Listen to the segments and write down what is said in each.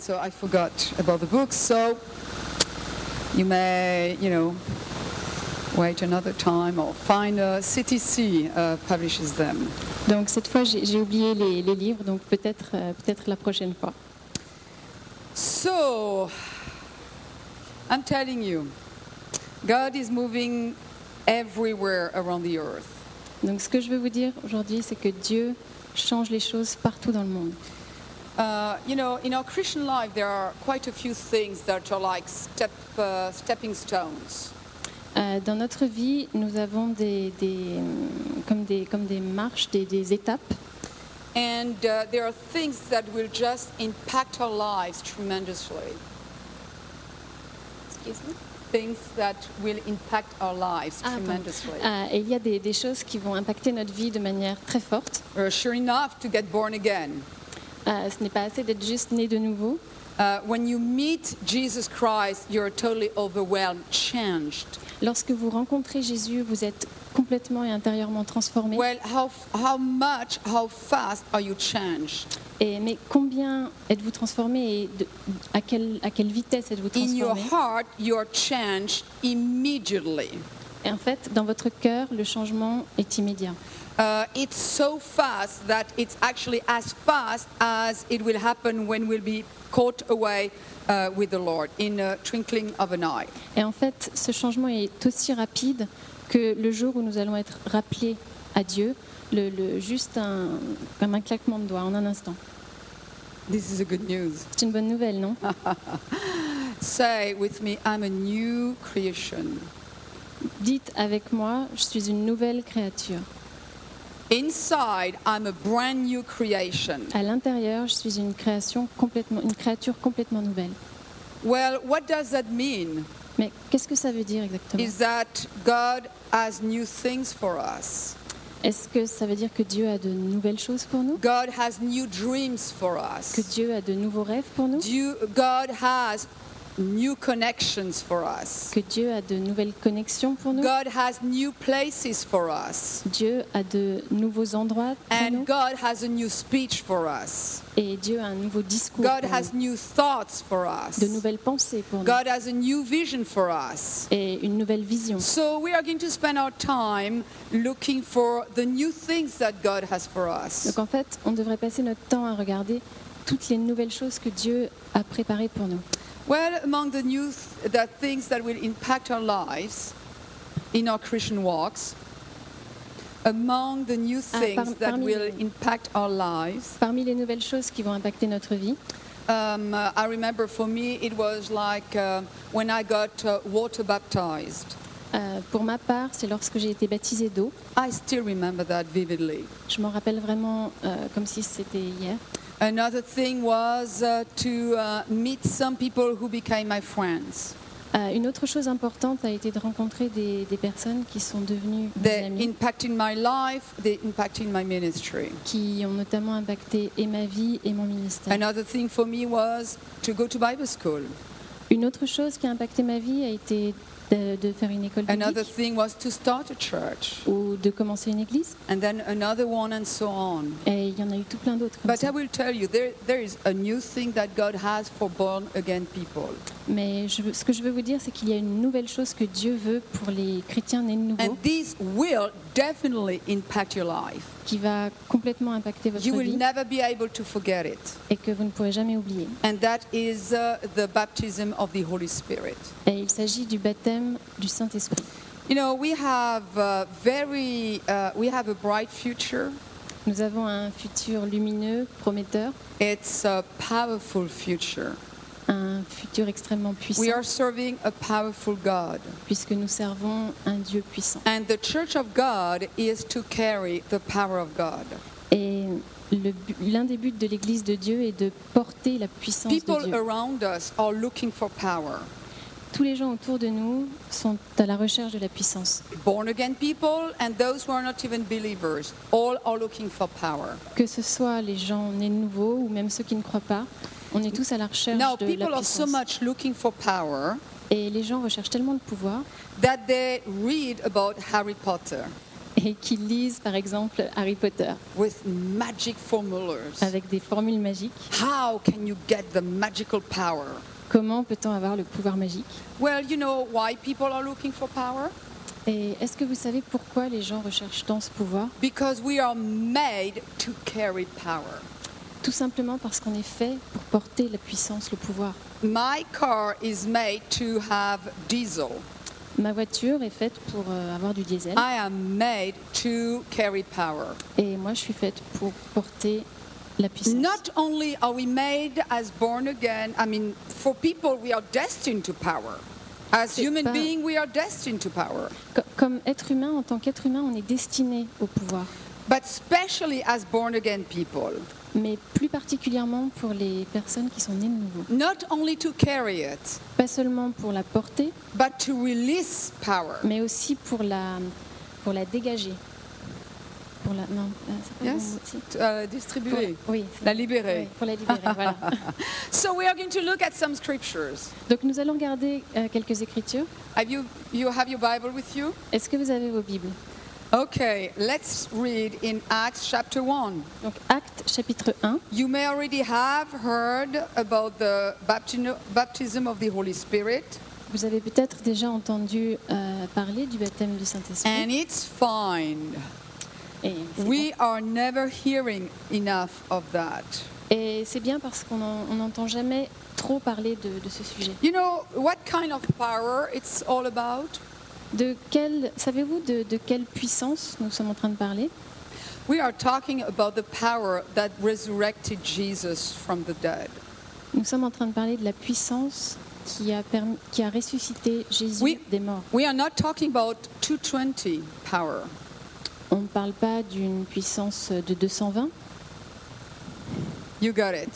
and so I forgot about the books. So you may, you know, wait another time or find a CTC uh, publishes them. Donc cette fois, j'ai j'ai oublié les, les livres, donc peut-être euh, peut-être la prochaine fois. So I'm telling you, God is moving everywhere around the earth. Donc ce que je veux vous dire aujourd'hui, c'est que Dieu change les choses partout dans le monde. Uh, you know, in our Christian life, there are quite a few things that are like step, uh, stepping stones. Euh, dans notre vie, nous avons des, des, comme, des, comme des marches, des, des étapes. And uh, there are things that will just impact our lives tremendously. Excuse me. Things that will impact our lives Ah, pardon. tremendously. Euh, et il y a des, des choses qui vont impacter notre vie de manière très forte. Uh, sure enough, to get born again. Euh, ce n'est pas assez d'être juste né de nouveau. Uh, when you meet Jesus Christ, you're totally overwhelmed, changed. Lorsque vous rencontrez Jésus, vous êtes complètement et intérieurement transformé. Well, how, how much, how fast are you changed? Et, mais combien êtes-vous transformé et de- à, quelle, à quelle vitesse êtes-vous In your transformé? heart, you're changed immediately. Et en fait, dans votre cœur, le changement est immédiat. Uh, it's so fast that it's actually as fast as it will happen when we'll be caught away uh, with the Lord in a twinkling of an eye. Et en fait, ce changement est aussi rapide que le jour où nous allons être rappelés à Dieu, le, le- juste un, comme un claquement de doigts en un instant. This is a good news. C'est une bonne nouvelle, non? Say with me, I'm a new creation. Dites avec moi, je suis une nouvelle créature. Inside, I'm a brand new creation. À l'intérieur, je suis une création complètement, une créature complètement nouvelle. Well, what does that mean? Mais qu'est-ce que ça veut dire exactement? Is that God has new things for us. Est-ce que ça veut dire que Dieu a de nouvelles choses pour nous? God has new dreams for Que us. Dieu a de nouveaux rêves pour nous? Dieu- God has new connections for us. Que Dieu a de nouvelles connexions pour nous God has new places for us. Dieu a de nouveaux endroits pour And nous God has a new speech for us. Et Dieu a un nouveau discours God pour has nous. new thoughts for us. De nouvelles pensées pour nous. God has a new vision for us. Et une nouvelle vision. So we are going to spend our time looking for the new things that God has for us. Donc en fait, on devrait passer notre temps à regarder toutes les nouvelles choses que Dieu a préparées pour nous. Well, among the new th- the things that will impact our lives in our Christian walks, among the new Ah, things par- that parmi will les- impact our lives, Parmi les nouvelles choses qui vont impacter notre vie, um, uh, I remember for me it was like uh, when I got uh, water baptized. euh, pour ma part, c'est lorsque j'ai été baptisée d'eau. I still remember that vividly. Je m'en rappelle vraiment euh, comme si c'était hier. Another thing was uh, to uh, meet some people who became my friends. Euh, une autre chose importante a été de rencontrer des, des personnes qui sont devenues des They amis, impacted my life, they impacted my ministry. qui ont notamment impacté et ma vie et mon ministère. Another thing for me was to go to Bible school. Une autre chose qui a impacté ma vie a été de, de faire une école Another thing was to start a church. ou de commencer une église. And then another one, and so on. Et il y en a eu tout plein d'autres But. I will tell you, there, there is a new thing that God has for born again people. Mais je ce que je veux vous dire, c'est qu'il y a une nouvelle chose que Dieu veut pour les chrétiens nés de nouveau, And this will definitely impact your life. Qui va complètement impacter votre You will vie never be able to forget it. et que vous ne pourrez jamais oublier. And that is uh, the baptism of the Holy Spirit. Et il s'agit du baptême du Saint-Esprit. You know, we have uh, very, uh, we have a bright future. Nous avons un futur lumineux, prometteur, It's a powerful future. Un futur extrêmement puissant, We are serving a powerful God. puisque nous servons un Dieu puissant. And the church of God is to carry the power of God. Et l'un des buts de l'Église de Dieu est de porter la puissance de People Dieu. around us are looking for power. Tous les gens autour de nous sont à la recherche de la puissance. Born again people and those who are not even believers, all are looking for power. Que ce soit les gens nés de nouveau ou même ceux qui ne croient pas, on est tous à la recherche Now, de la people are so much looking for power Et les gens recherchent tellement de pouvoir that they read about Harry Potter. et qui lisent par exemple Harry Potter with magic formulas. avec des formules magiques. How can you get the magical power? Comment peut-on avoir le pouvoir magique? Well, you know why people are looking for power? Et est-ce que vous savez pourquoi les gens recherchent tant ce pouvoir? Because we are made to carry power. Tout simplement parce qu'on est fait pour porter la puissance, le pouvoir. My car is made to have diesel. Ma voiture est faite pour euh, avoir du diesel I am made to carry power. et moi je suis faite pour porter la puissance. Not only are we made as born again, I mean, for people, we are destined to power. As human pas- beings, we are destined to power. Co- Comme être humain, en tant qu'être humain, on est destiné au pouvoir. But especially as born again people, Mais plus particulièrement pour les personnes qui sont nées de nouveau. not only to carry it, Pas seulement pour la porter, but to release power. mais aussi pour la, pour la dégager. Pour la, non, euh, Yes. bon. Uh, Pour- distribuer. oui, La libérer. oui, pour la libérer, voilà. So we are going to look at some scriptures. Donc nous allons regarder euh, quelques écritures. Have you, you have your Bible with you? Est-ce que vous avez vos Bibles? Okay, let's read in Acts chapter 1. Donc Actes chapitre 1. You may already have heard about the baptism of the Holy Spirit, Vous avez peut-être déjà entendu euh, parler du baptême du Saint-Esprit. and it's fine. Et c'est We are never hearing enough of that. bon. Et c'est bien parce qu'on en- on n'entend jamais trop parler de, de ce sujet. You know what kind of power it's all about? De quelle, savez-vous de, de quelle puissance nous sommes en train de parler? We are talking about the power that resurrected Jesus from the dead. Nous sommes en train de parler de la puissance qui a, permis, qui a ressuscité Jésus Oui. des morts. We are not talking about 220 power. On ne parle pas d'une puissance de 220. You got it.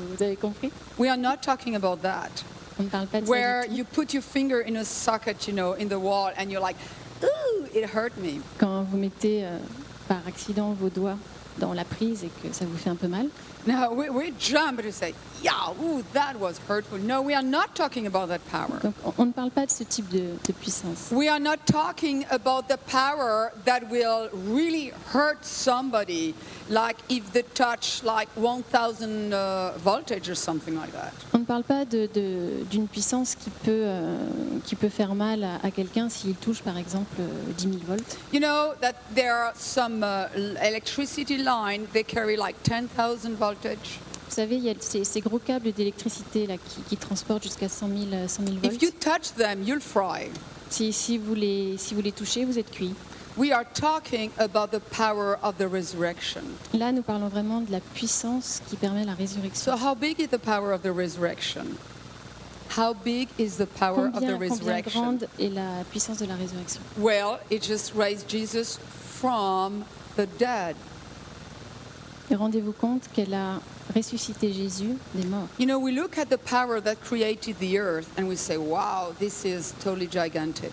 Vous avez compris? We are not talking about that. On ne parle pas de ça Where tout. you put your finger in a socket, you know, in the wall, and you're like, ooh, it hurt me. Quand vous mettez euh, par accident vos doigts dans la prise et que ça vous fait un peu mal. No, we, we jump to say, yeah, ooh, that was hurtful. No, we are not talking about that power. Donc on- ne parle pas de ce type de, de puissance. We are not talking about the power that will really hurt somebody, like if they touch like 1,000 uh, voltage or something like that. On ne parle pas de- de- d'une puissance qui peut, euh, qui peut faire mal à, à quelqu'un s'il touche par exemple euh, 10 000 volts. You know that there are some uh, electricity line, they carry like 10,000 voltage. Vous savez, il y a ces, ces gros câbles d'électricité là qui, qui transportent jusqu'à 100 000, euh, 100 000 If you volts. touch them, you'll fry. Si, si, vous les, si vous les touchez, vous êtes cuit. We are talking about the power of the resurrection. Là, nous parlons vraiment de la puissance qui permet la résurrection. So, how big is the power of the resurrection? How big is the power of the combien resurrection? grande est la puissance de la résurrection? Well, it just raised Jesus from the dead. Et rendez-vous compte qu'elle a ressuscité Jésus des morts. You know, we look at the power that created the earth and we say, wow, this is totally gigantic.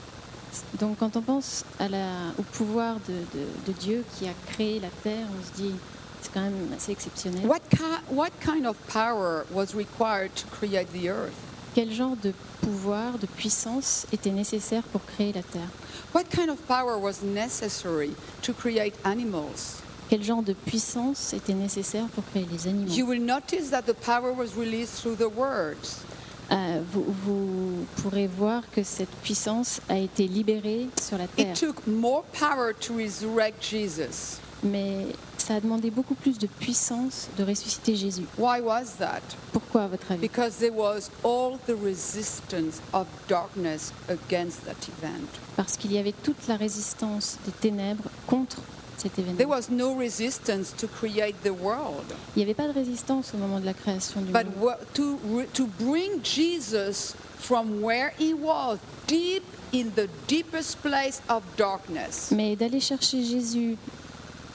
Donc quand on pense à la- au pouvoir de, de- de Dieu qui a créé la terre, on se dit c'est quand même assez exceptionnel. What, ki- what kind of power was required to create the earth? Quel genre de pouvoir, de puissance était nécessaire pour créer la terre? What kind of power was necessary to create animals? Quel genre de puissance était nécessaire pour créer les animaux You will notice that the power was released through the words. Euh, vous, vous pourrez voir que cette puissance a été libérée sur la terre. It took more power to resurrect Jesus. Mais ça a demandé beaucoup plus de puissance de ressusciter Jésus. Why was that? Pourquoi, à votre avis? Because there was all the resistance of darkness against that event. Parce qu'il y avait toute la résistance des ténèbres contre cet There événement. was no resistance to create the world. Il n'y avait pas de résistance au moment de la création du But monde. wha- to, re- to bring Jesus from where he was, deep in the deepest place of darkness, Mais d'aller chercher Jésus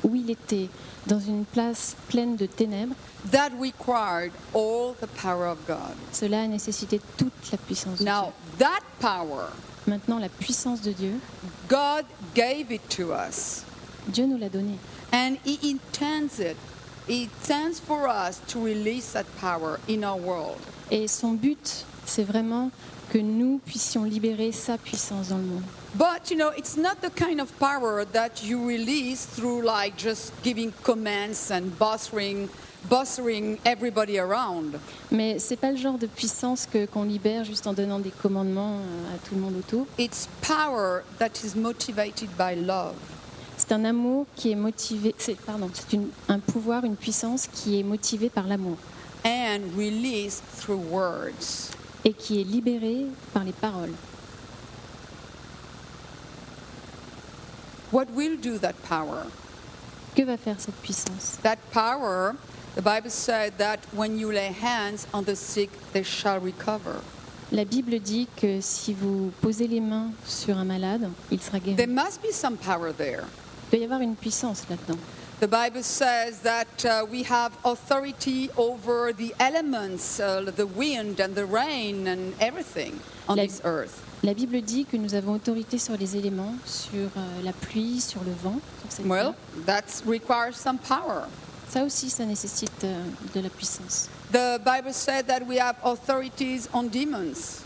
où il était, dans une place pleine de ténèbres, that required all the power of God. cela a nécessité toute la puissance de Now, that power, Dieu. Maintenant, la puissance de Dieu, God gave it to us, Dieu nous l'a donnée. and He intends it. He intends for us to release that power in our world. Et son but, c'est vraiment que nous puissions libérer sa puissance dans le monde. But you know, it's not the kind of power that you release through like just giving commands and bossing, bossing everybody around. Mais c'est pas le genre de puissance que qu'on libère juste en donnant des commandements à tout le monde autour. It's power that is motivated by love. C'est un amour qui est motivé, c'est pardon, c'est une- un pouvoir, une puissance qui est motivée par l'amour and released through words. et qui est libérée par les paroles. What will do that power? Que va faire cette puissance? That power, the Bible said that when you lay hands on the sick, they shall recover. La Bible dit que si vous posez les mains sur un malade, il sera guéri. There must be some power there. Il doit y avoir une puissance là-dedans. The Bible says that uh, we have authority over the elements, uh, the wind and the rain and everything on La- this earth. La Bible dit que nous avons autorité sur les éléments, sur euh, la pluie, sur le vent. sur cette Well, that requires some power. Ça aussi, ça nécessite euh, de la puissance. The Bible said that we have authorities on demons.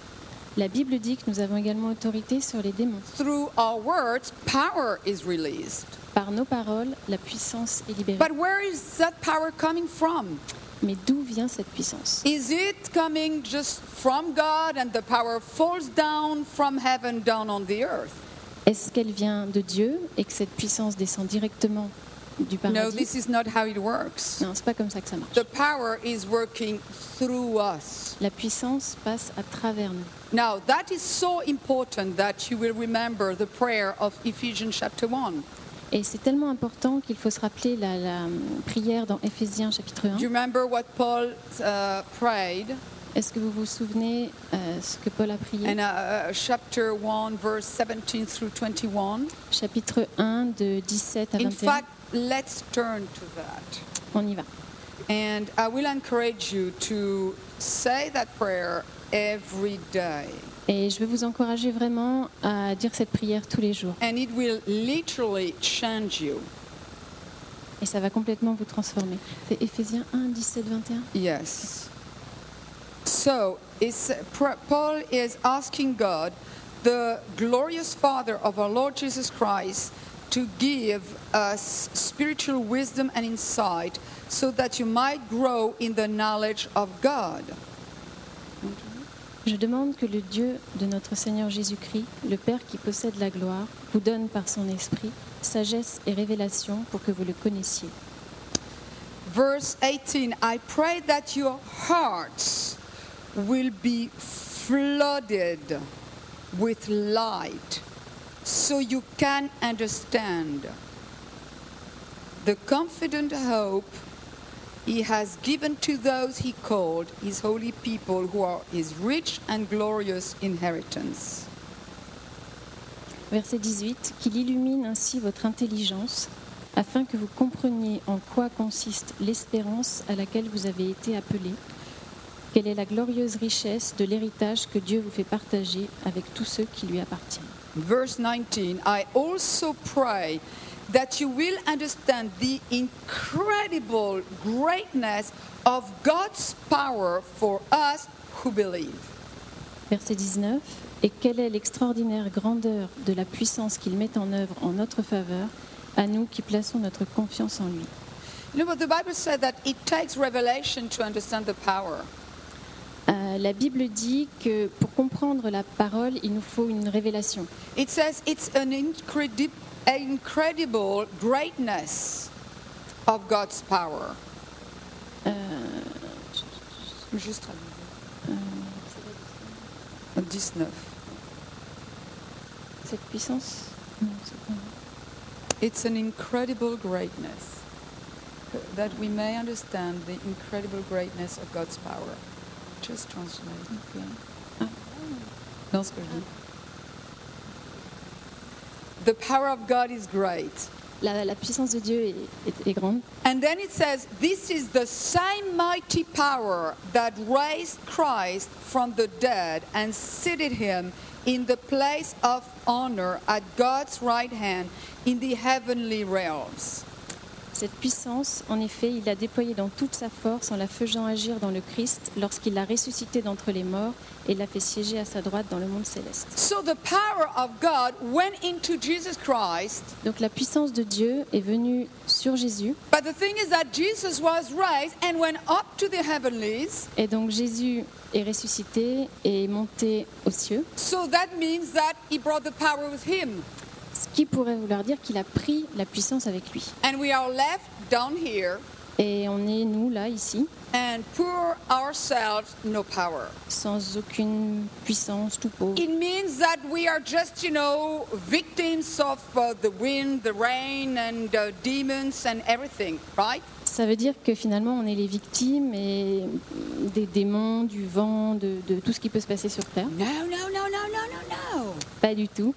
La Bible dit que nous avons également autorité sur les démons. Through our words, power is released. Par nos paroles, la puissance est libérée. But where is that power coming from? Mais d'où vient cette puissance? Is it coming just from God and the power falls down from heaven down on the earth? Est-ce qu'elle vient de Dieu et que cette puissance descend directement du No, paradis this is not how it works. Non, c'est pas comme ça que ça marche. The power is working through us. La puissance passe à travers nous. Now, that is so important that you will remember the prayer of Ephesians chapter 1. Et c'est tellement important qu'il faut se rappeler la, la, prière dans Éphésiens chapitre 1. Do you remember what Paul uh, prayed? Est-ce que vous vous souvenez euh, ce que Paul a prié? And uh, uh, chapter 1, verse 17 through 21. Chapitre 1 de 17 à In 21. fact, let's turn to that. On y va. And I will encourage you to say that prayer every day. Et je veux vous encourager vraiment à dire cette prière tous les jours. And it will literally change you. Et ça va complètement vous transformer. C'est Éphésiens 1, 17, 21. Yes. So, it's, Paul is asking God, the glorious Father of our Lord Jesus Christ, to give us spiritual wisdom and insight so that you might grow in the knowledge of God. Je demande que le Dieu de notre Seigneur Jésus-Christ, le Père qui possède la gloire, vous donne par son esprit sagesse et révélation pour que vous le connaissiez. Verse 18 I pray that your hearts will be flooded with light so you can understand the confident hope he has given to those he called his holy people who are his rich and glorious inheritance. Verset 18, qu'il illumine ainsi votre intelligence, afin que vous compreniez en quoi consiste l'espérance à laquelle vous avez été appelés, quelle est la glorieuse richesse de l'héritage que Dieu vous fait partager avec tous ceux qui lui appartiennent. Verse 19 I also pray that you will understand the incredible greatness of God's power for us who believe. Verset 19, et quelle est l'extraordinaire grandeur de la puissance qu'il met en œuvre en notre faveur, à nous qui plaçons notre confiance en lui. You know, but the Bible said that it takes revelation to understand the power. Euh, la Bible dit que pour comprendre la parole, il nous faut une révélation. It says it's an incredi- incredible greatness of God's power. Euh, Juste à 19. cette puissance non, It's an incredible greatness that we may understand the incredible greatness of God's power. Just translate. ok. Non, ce que je dis. The power of God is great. La, la puissance de Dieu est, est- est grande. And then it says, This is the same mighty power that raised Christ from the dead and seated him in the place of honor at God's right hand in the heavenly realms. Cette puissance, en effet, il l'a déployée dans toute sa force en la faisant agir dans le Christ lorsqu'il l'a ressuscité d'entre les morts et l'a fait siéger à sa droite dans le monde céleste. So the power of God went into Jesus Christ, Donc la puissance de Dieu est venue sur Jésus but the thing is that Jesus was raised and went up to the heavenlies. et donc Jésus est ressuscité et est monté aux cieux, So that means that he brought the power with him. Qui pourrait vouloir dire qu'il a pris la puissance avec lui. And we are left down here Et on est, nous, là, ici, and pour ourselves no power. sans aucune puissance, tout pauvre. It means that we are just, you know, victims of uh, the wind, the rain, and uh, demons and everything, right? Ça veut dire que finalement, on est les victimes et des démons, du vent, de, de tout ce qui peut se passer sur Terre. No, no, no, no, no, no, no. Pas du tout.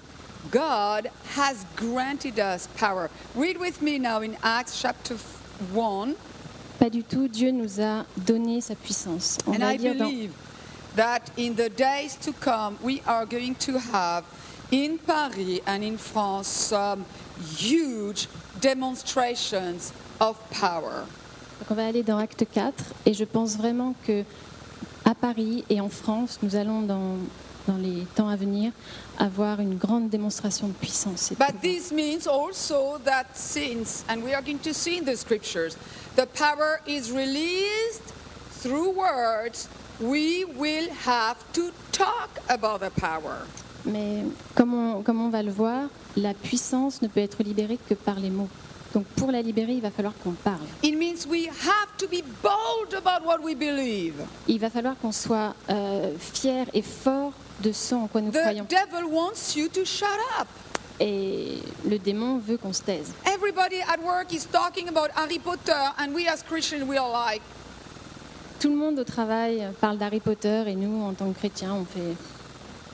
God has granted us power. Read with me now in Acts chapter 1. Pas du tout. Dieu nous a donné sa puissance. On And va I lire dans, believe that in the days to come, we are going to have in Paris and in France some huge demonstrations of power. donc on va aller dans Acte 4 et je pense vraiment que à Paris et en France, nous allons dans, dans les temps à venir avoir une grande démonstration de puissance. But this means also that since, and we are going to see in the scriptures, the power is released through words, we will have to talk about the power. Mais comme on, comme on va le voir, la puissance ne peut être libérée que par les mots. Donc pour la libérer, il va falloir qu'on parle. It means we have to be bold about what we believe. Il va falloir qu'on soit euh, fier et fort de ce en quoi nous The croyons. devil wants you to shut up. Et le démon veut qu'on se taise. Everybody at work is talking about Harry Potter, and we as Christians, we are like, Tout le monde au travail parle d'Harry Potter et nous, en tant que chrétiens, on fait.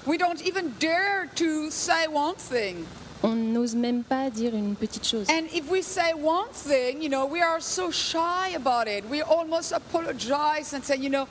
we don't even dare to say one thing. On n'ose même pas dire une petite chose. And if we say one thing, you know, we are so shy about it. We almost apologize and say, you know,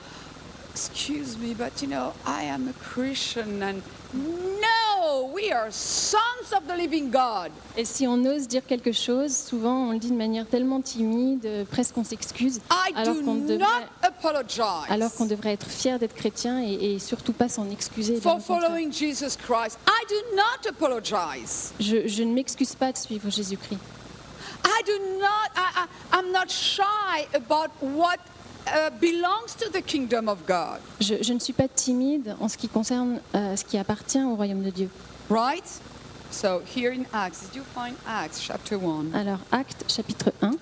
excuse me, but you know, I am a Christian. And no, we are sons of the living God. Et si on ose dire quelque chose, souvent on le dit de manière tellement timide, presque on s'excuse, I alors do qu'on not devrait, apologize alors qu'on devrait être fier d'être chrétien et, et surtout pas s'en excuser. for following Jesus Christ. I do not apologize. Je, je ne m'excuse pas de suivre Jésus-Christ. I do not, I, I, I'm not shy about what uh, belongs to the kingdom of God. Je, je ne suis pas timide en ce qui concerne euh, ce qui appartient au royaume de Dieu. Right? So here in Acts, did you find Acts chapter 1? Alors, Acte chapitre 1,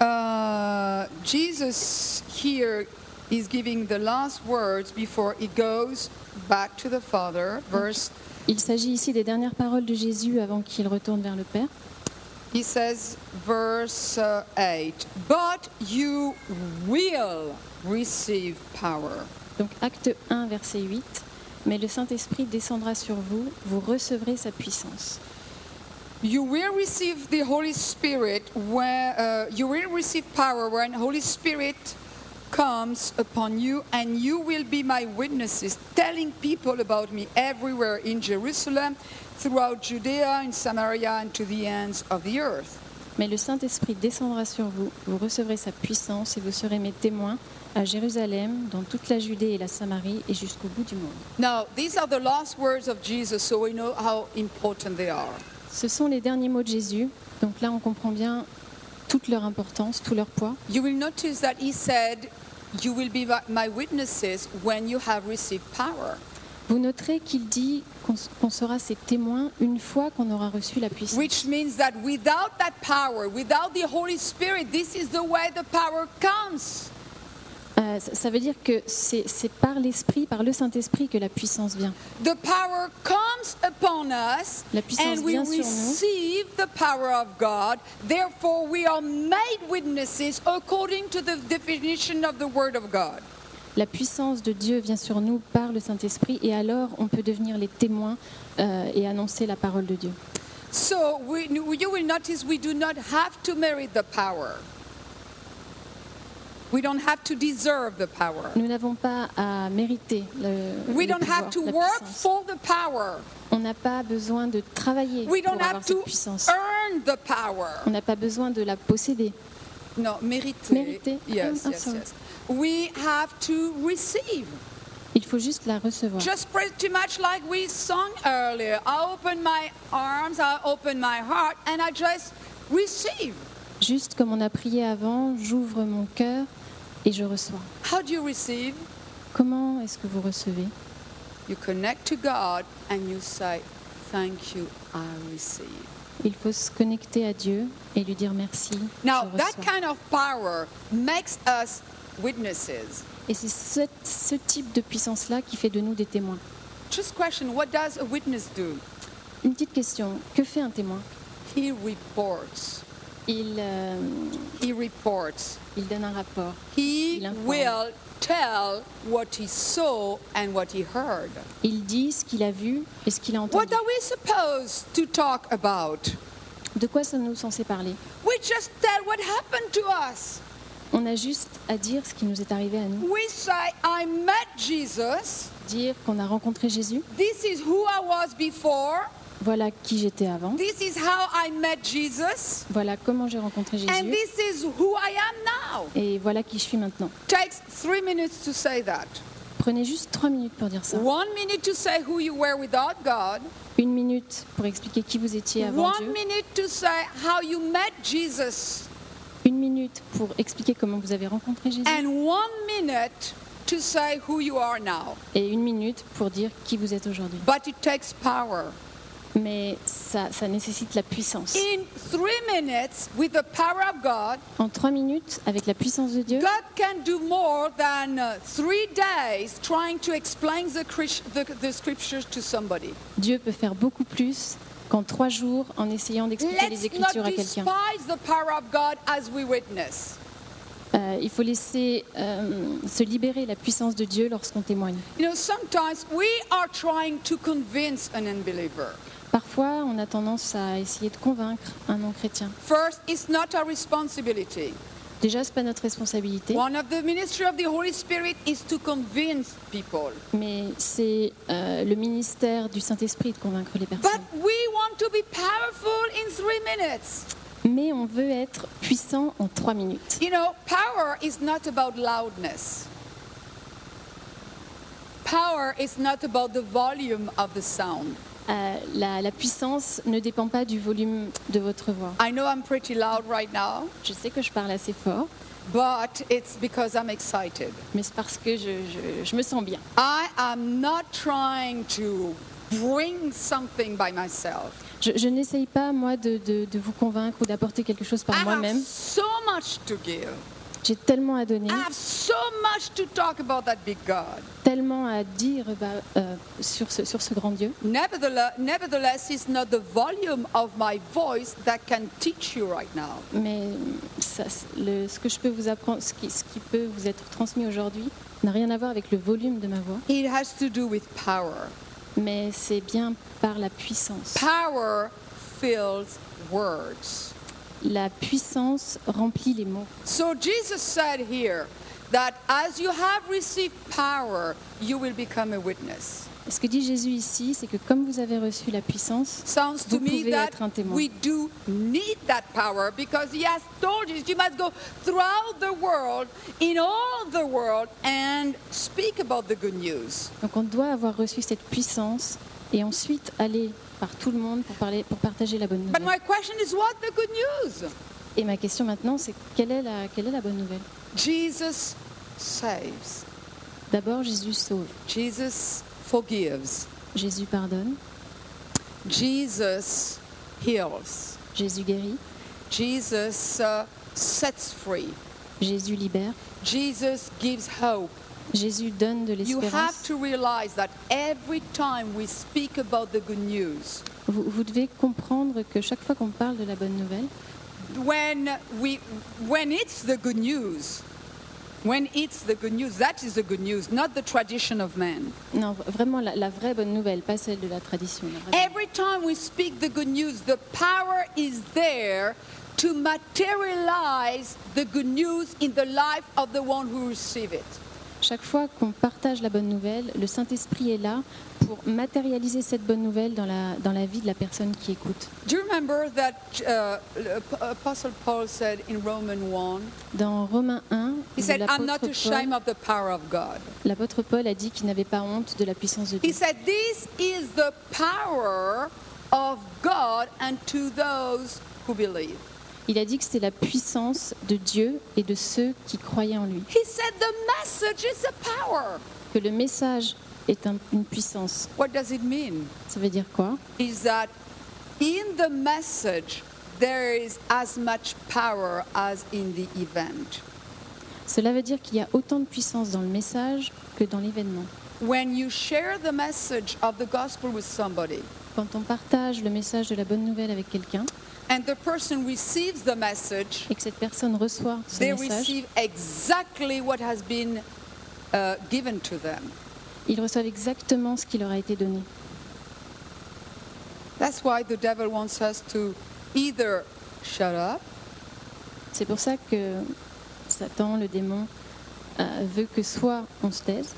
Uh, Jesus here is giving the last words before he goes back to the Father. Verse, il s'agit ici des dernières paroles de Jésus avant qu'il retourne vers le Père. He says, verse uh, 8, but you will receive power. Donc, Acte 1, verset 8. Mais le Saint-Esprit descendra sur vous, vous recevrez sa puissance. You will receive the Holy Spirit when uh, you will receive power when Holy Spirit comes upon you, and you will be my witnesses, telling people about me everywhere in Jerusalem, throughout Judea, in Samaria, and to the ends of the earth. Mais le Saint-Esprit descendra sur vous, vous recevrez sa puissance et vous serez mes témoins à Jérusalem, dans toute la Judée et la Samarie et jusqu'au bout du monde. Now, these are the last words of Jesus, so we know how important they are. Ce sont les derniers mots de Jésus. Donc là, on comprend bien toute leur importance, tout leur poids. You will notice that he said, You will be my witnesses when you have received power. Vous noterez qu'il dit qu'on sera ses témoins une fois qu'on aura reçu la puissance. Which means that without that power, without the Holy Spirit, this is the way the power comes. Euh, ça veut dire que c'est par l'Esprit, par le Saint-Esprit que la puissance vient. The power comes upon us La puissance and we vient sur nous. receive the power of God. Therefore, we are made witnesses according to the definition of the Word of God. La puissance de Dieu vient sur nous par le Saint-Esprit et alors on peut devenir les témoins euh, et annoncer la parole de Dieu. So we, you will notice we do not have to merit the power. We don't have to deserve the power. Nous n'avons pas à mériter le, We le don't pouvoir, have to la work puissance. for the power. On n'a pas besoin de travailler We pour don't avoir have cette to puissance. earn the power. On n'a pas besoin de la posséder. No, mériter. Mériter. Yes. We have to receive. Il faut juste la recevoir. Just pretty much like we sung earlier. I open my arms, I open my heart, and I just receive. Juste comme on a prié avant, j'ouvre mon cœur et je reçois. How do you receive? Comment est-ce que vous recevez? You connect to God and you say, Thank you, I receive. Il faut se connecter à Dieu et lui dire merci. Now, je that kind of power makes us. Et c'est ce, ce type de puissance-là qui fait de nous des témoins. Just question what does a witness do? Une petite question, que fait un témoin? He reports. il, euh, He reports. il donne un rapport. He Il will tell what he saw and what he heard. Il dit ce qu'il a vu et ce qu'il a entendu. What are we supposed to talk about? De quoi sommes-nous censés parler? We just tell what happened to us. On a juste à dire ce qui nous est arrivé à nous. We say, I met Jesus. Dire qu'on a rencontré Jésus. This is who I was before. Voilà qui j'étais avant. This is how I met Jesus. Voilà comment j'ai rencontré And Jésus. this is who I am now. Et voilà qui je suis maintenant. Takes three minutes to say that. Prenez juste trois minutes pour dire ça. One minute to say who you were without God. Une minute pour expliquer qui vous étiez avant One Dieu. minute to say how you met Jesus. Une minute pour expliquer comment vous avez rencontré Jésus. And one minute to say who you are now. Et une minute pour dire qui vous êtes aujourd'hui. But it takes power. Mais ça, ça nécessite la puissance. In three minutes, with the power of God, En trois minutes, avec la puissance de Dieu, God can do more than uh, three days trying to explain the, Chris- the, the scriptures to somebody. Dieu peut faire beaucoup plus qu'en trois jours en essayant d'expliquer les Écritures à quelqu'un. Euh, il faut laisser euh, se libérer la puissance de Dieu lorsqu'on témoigne. You know, sometimes we are trying to convince an unbeliever. Parfois, on a tendance à essayer de convaincre un non-chrétien. First, it's not our responsibility. Déjà, c'est pas notre responsabilité, One of the ministry of the Holy Spirit is to convince people. mais c'est euh, le ministère du Saint-Esprit de convaincre les But personnes. we to be powerful in three minutes. Mais on veut être puissant en trois minutes. You know, power is not about loudness. Power is not about the volume of the sound. Euh, la, la puissance ne dépend pas du volume de votre voix. I know I'm pretty loud right now, Je sais que je parle assez fort, but it's because I'm excited. mais c'est parce que je, je- je me sens bien. I am not trying to bring something by myself. Je, je n'essaye pas, moi, de, de- de vous convaincre ou d'apporter quelque chose I par have moi-même. so much to give. J'ai tellement à donner, so much to talk about that big God. tellement à dire bah, euh, sur, ce, sur ce grand Dieu. Nevertheless, nevertheless, it's not the volume of my voice that can teach you right now. Mais ça, c'est le- ce que je peux vous apprendre, ce qui, ce qui peut vous être transmis aujourd'hui, n'a rien à voir avec le volume de ma voix, It has to do with power. Mais c'est bien par la puissance. Power fills words. La puissance remplit les mots. So Jesus said here that as you have received power, you will become a witness. Ce que dit Jésus ici, c'est que comme vous avez reçu la puissance, Sounds to Vous me pouvez that être un témoin. we do need that power because he has told you you must go throughout the world, in all the world, and speak about the good news. donc on doit avoir reçu cette puissance et ensuite aller par tout le monde pour, parler, pour partager la bonne But nouvelle. my question is what the good news? Et ma question maintenant, c'est quelle est la, quelle est la bonne nouvelle? Jesus saves. D'abord, Jésus sauve, Jesus forgives. Jésus pardonne, Jesus heals. Jésus guérit, Jesus uh, sets free. Jésus libère, Jesus gives hope. Jésus donne de You have l'espérance. to realize that every time we speak about the good news, Vous, vous devez comprendre que chaque fois qu'on parle de la bonne nouvelle, when we when it's the good news, when it's the good news, that is the good news, not the tradition of man. non, vraiment la, la vraie bonne nouvelle, pas celle de la tradition. la vraie Every time we speak the good news, the power is there to materialize the good news in the life of the one who receive it. Chaque fois qu'on partage la bonne nouvelle, le Saint-Esprit est là pour matérialiser cette bonne nouvelle dans la, dans la vie de la personne qui écoute. Do you remember that uh, Apostle Paul said in Romans 1? Dans Romains 1, He said, I'm not l'apôtre ashamed Paul, of the power of God. l'apôtre Paul a dit qu'il n'avait pas honte de la puissance de He Dieu. said, This is the power of God unto those who believe. Il a dit que c'était la puissance de Dieu et de ceux qui croyaient en lui. He said, The message is the power. Que le message est un- une puissance. What does it mean? Ça veut dire quoi? Is that in the message, there is as much power as in the event. Cela veut dire qu'il y a autant de puissance dans le message que dans l'événement. When you share the message of the gospel with somebody, Quand on partage le message de la bonne nouvelle avec quelqu'un and the person receives the message, et que cette personne reçoit ce they message, receive exactly what has been uh, given to them. ils reçoivent exactement ce qui leur a été donné. That's why the devil wants us to either shut up C'est pour ça que Satan, le démon, euh, veut que soit on se taise,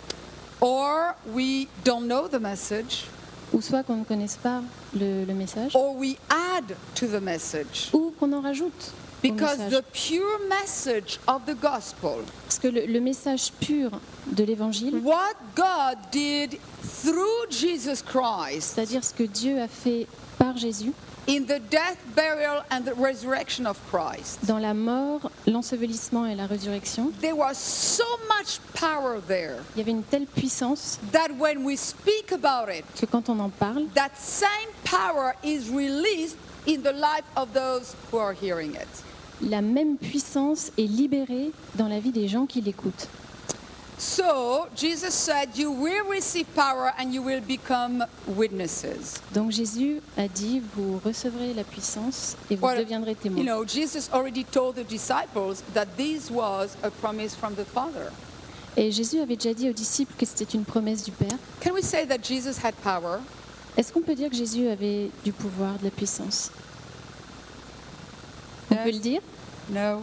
or we don't know the message ou soit qu'on ne connaisse pas le, le message, or we add to the message. ou qu'on en rajoute au Because message. the pure message of the gospel, Parce que le, le message pur de l'évangile, what God did through Jesus Christ c'est-à-dire ce que Dieu a fait par Jésus, in the death, burial, and the resurrection of Christ, dans la mort, l'ensevelissement et la résurrection, there was so much power there il y avait une telle puissance that when we speak about it, que quand on en parle, that same power is released in the life of those who are hearing it. la même puissance est libérée dans la vie des gens qui l'écoutent. So Jesus said, You will receive power and you will become witnesses. Donc Jésus a dit, vous recevrez la puissance et vous Well, deviendrez You témoins. know, Jesus already told the disciples that this was a promise from the Father. Et Jésus avait déjà dit aux disciples que c'était une promesse du Père. Can we say that Jesus had power? Est-ce qu'on peut dire que Jésus avait du pouvoir, de la puissance? On Yes. peut le dire? No.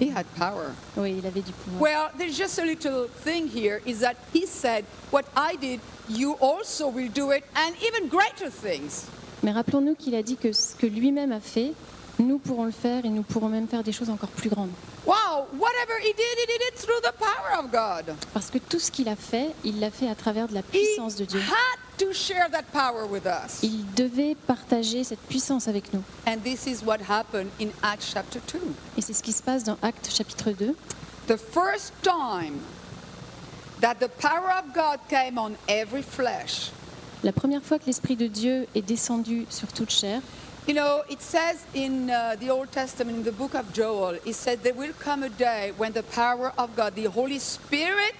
He had power. Oui, il avait du pouvoir. Well, there's just a little thing here is that he said, What I did, you also will do it, and even greater things. Mais rappelons-nous qu'il a dit que ce que lui-même a fait, nous pourrons le faire et nous pourrons même faire des choses encore plus grandes. Wow, whatever he did, he did it through the power of God. Parce que tout ce qu'il a fait, il l'a fait à travers de la He puissance de Dieu. had to share that power with us. Il devait partager cette puissance avec nous. And this is what happened in Acts chapter 2. Et c'est ce qui se passe dans Actes chapitre 2. The first time that the power of God came on every flesh. La première fois que l'Esprit de Dieu est descendu sur toute chair, You know, it says in uh, the Old Testament, in the book of Joel, it said there will come a day when the power of God, the Holy Spirit,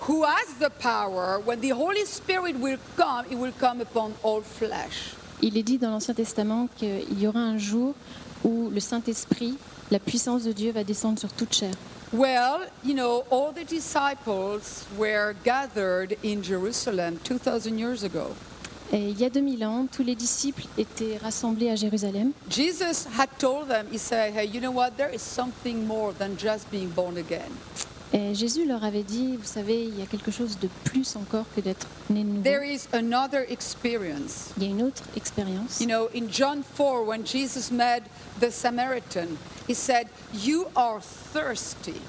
who has the power, when the Holy Spirit will come, it will come upon all flesh. il est dit dans l'Ancien Testament qu'il y aura un jour où le Saint-Esprit, la puissance de Dieu va descendre sur toute chair. Well, you know, all the disciples were gathered in Jerusalem 2,000 years ago. Et il y a 2000 ans, tous les disciples étaient rassemblés à Jérusalem. Jesus had told them, He said, Hey, you know what? There is something more than just being born again. Et Jésus leur avait dit, vous savez, il y a quelque chose de plus encore que d'être né de nouveau. There is another experience. Il y a une autre expérience. You know, in John 4, when Jesus met the Samaritan, he said, You are thirsty.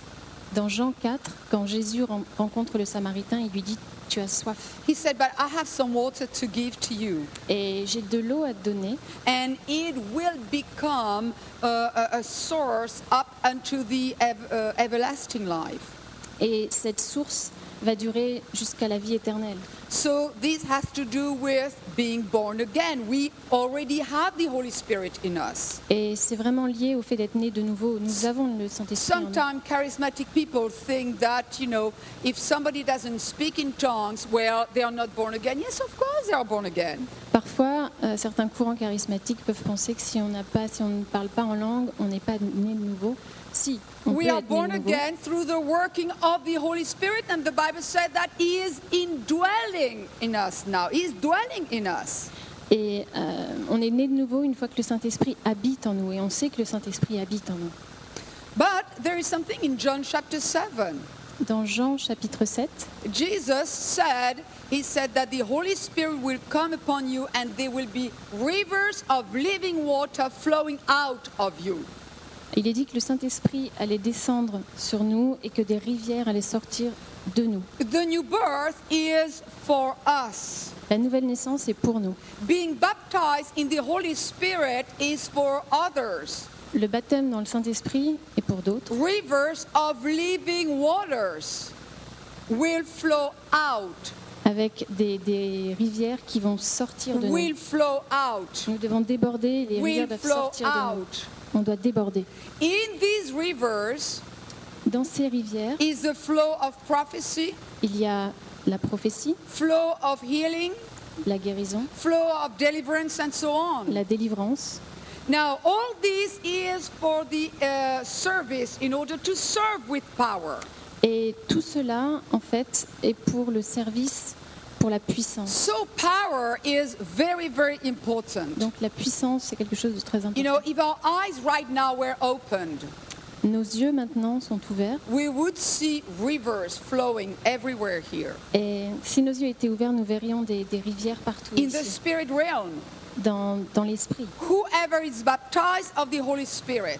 Dans Jean 4, quand Jésus ren- rencontre le Samaritain, il lui dit, tu as soif. He said, But I have some water to give to you, Et j'ai de l'eau à te donner, and it will become uh, a, a source up unto the ev- uh, everlasting life. et cette source va durer jusqu'à la vie éternelle. So this has to do with being born again. We already have the Holy Spirit in us. Et c'est vraiment lié au fait d'être né de nouveau. Nous avons le Saint-Esprit. Sometimes charismatic people think that, you know, if somebody doesn't speak in tongues, well, they are not born again. Yes, of course they are born again. Parfois, euh, certains courants charismatiques peuvent penser que si on n'a pas, si on ne parle pas en langue, on n'est pas né de nouveau. Si, We are born again through the working of the Holy Spirit, and the Bible said that He is indwelling in us now. He is dwelling in us. Et euh, on est né de nouveau une fois que le Saint-Esprit habite en nous. Et on sait que le Saint-Esprit habite en nous. But there is something in John chapter 7. Dans Jean chapitre 7, Jesus said, He said that the Holy Spirit will come upon you and there will be rivers of living water flowing out of you. Il est dit que le Saint-Esprit allait descendre sur nous et que des rivières allaient sortir de nous. The new birth is for us. La nouvelle naissance est pour nous. Being baptized in the Holy Spirit is for others. Le baptême dans le Saint-Esprit est pour d'autres. Rivers of living waters will flow out. Avec des, des rivières qui vont sortir de nous. Will flow out. Nous devons déborder, les rivières Will doivent flow sortir de nous. On doit déborder. In these rivers Dans ces rivières, is the flow of prophecy, il y a la prophétie, flow of healing, la guérison, flow of deliverance, and so on. la délivrance. Now, all this is for the uh, service in order to serve with power. Et tout cela, en fait, est pour le service, pour la puissance. So, power is very, very important. Donc la puissance, c'est quelque chose de très You important. know, if our eyes right now were opened, Nos yeux maintenant sont ouverts. we would see rivers flowing everywhere here. Et si nos yeux étaient ouverts, nous verrions des, des rivières partout In the ici, spirit realm, dans, dans l'esprit. whoever is baptized of the Holy Spirit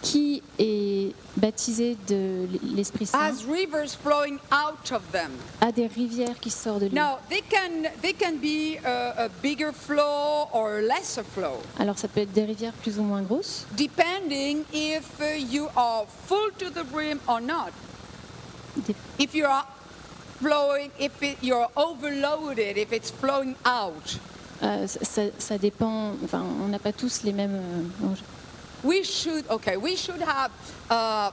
Qui est baptisé de l'Esprit Saint has rivers flowing out of them. a des rivières qui sortent de lui. Now, they can, they can be a, a bigger flow or a lesser flow, Alors ça peut être des rivières plus ou moins grosses, depending if uh, you are full to the brim or not. If you are flowing, if it, you're overloaded, if it's flowing out. euh, ça, ça- dépend. Enfin, on n'a pas tous les mêmes. euh, We should, okay, we should have uh,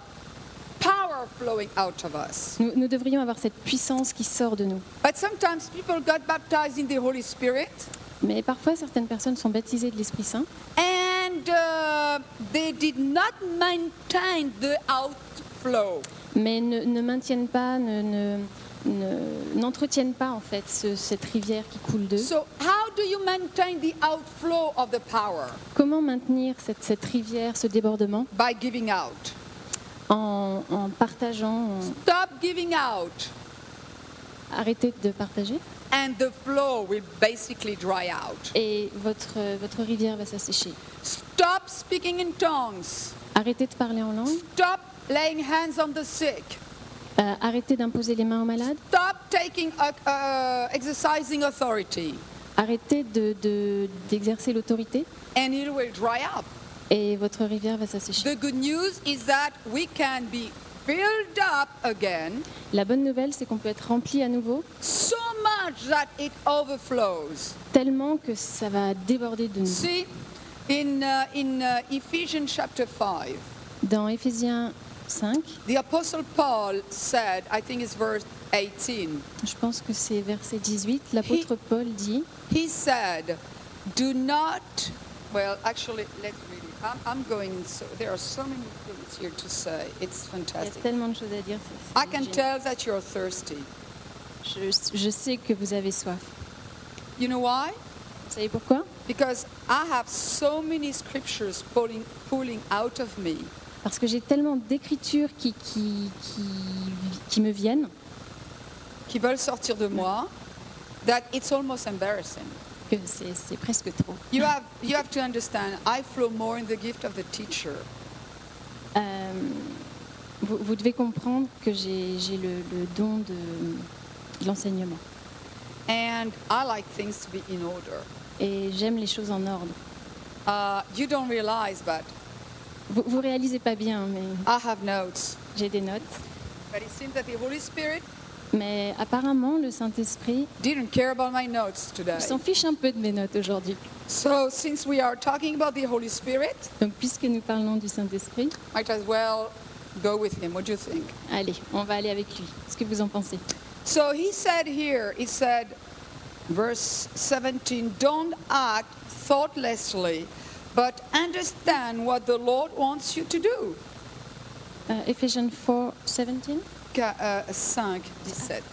power flowing out of us. Nous, nous devrions avoir cette puissance qui sort de nous. But sometimes people got baptized in the Holy Spirit Mais parfois, certaines personnes sont baptisées de l'Esprit Saint and uh, they did not maintain the outflow. mais ne, ne maintiennent pas, ne- ne- ne- n'entretiennent pas en fait ce- cette rivière qui coule d'eux. So, how do you maintain the outflow of the power? Comment maintenir cette, cette rivière, ce débordement? By giving out. en, en partageant, en- Stop giving out, arrêtez de partager and the flow will basically dry out. et votre, votre rivière va s'assécher. Stop speaking in tongues. Arrêtez de parler en langue, Stop laying hands on the sick. Euh, arrêtez d'imposer les mains aux malades, Stop taking uh, uh, exercising authority, arrêtez de- de- d'exercer l'autorité and it will dry up. et votre rivière va s'assécher. The good news is that we can be filled up again La bonne nouvelle, c'est qu'on peut être rempli à nouveau so much that it overflows. tellement que ça va déborder de nous. See, in uh, in uh, Ephesians chapter five, Dans Éphésiens 5, the apostle Paul said, I think it's verse 18. je pense que c'est verset 18, l'apôtre Paul dit He said, "Do not." Well, actually, let's read it. I'm, I'm going. So, there are so many things here to say. It's il y a fantastic. tellement de choses à dire. I can tell that you're thirsty. Je, je sais que vous avez soif. You know why? Vous savez pourquoi? Because I have so many scriptures pulling, pulling out of me Parce que j'ai tellement d'écritures qui, qui, qui, qui me viennent qui veulent sortir de moi that it's almost embarrassing. que c'est presque trop. You have, you have to understand, I flow more in the gift of the teacher. Euh, vous, vous devez comprendre que j'ai j'ai le, le don de, de l'enseignement. And I like things to be in order. Et j'aime les choses en ordre. Uh, you don't realize, but Vous, vous réalisez pas bien, mais I have notes. j'ai des notes. But it seems that the Holy Spirit Mais apparemment, le Saint-Esprit didn't care about my notes today. s'en fiche un peu de mes notes aujourd'hui. So, since we are talking about the Holy Spirit, Donc, puisque nous parlons du Saint-Esprit, might as well go with him. What do you think? allez, on va aller avec lui. Qu'est-ce que vous en pensez So he said here, he said, verse 17, don't act thoughtlessly, but understand what the Lord wants you to do. Euh, Ephesians 4, 17 Ca- euh, 5, 17.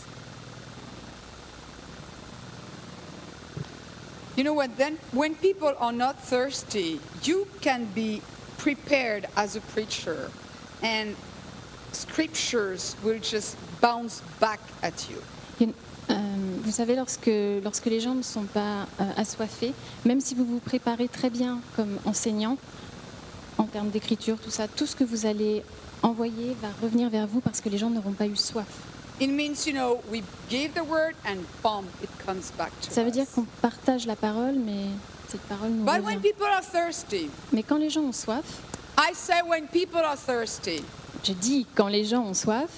You know what? Then, when people are not thirsty, you can be prepared as a preacher, and scriptures will just bounce back at you. Il y a une- euh, vous savez, lorsque, lorsque les gens ne sont pas euh, assoiffés, même si vous vous préparez très bien comme enseignant, en termes d'écriture, tout ça, tout ce que vous allez envoyer va revenir vers vous parce que les gens n'auront pas eu soif. Ça veut dire qu'on partage la parole, mais cette parole nous But when revient. people are thirsty, Mais quand les gens ont soif, I say when people are thirsty, je dis quand les gens ont soif,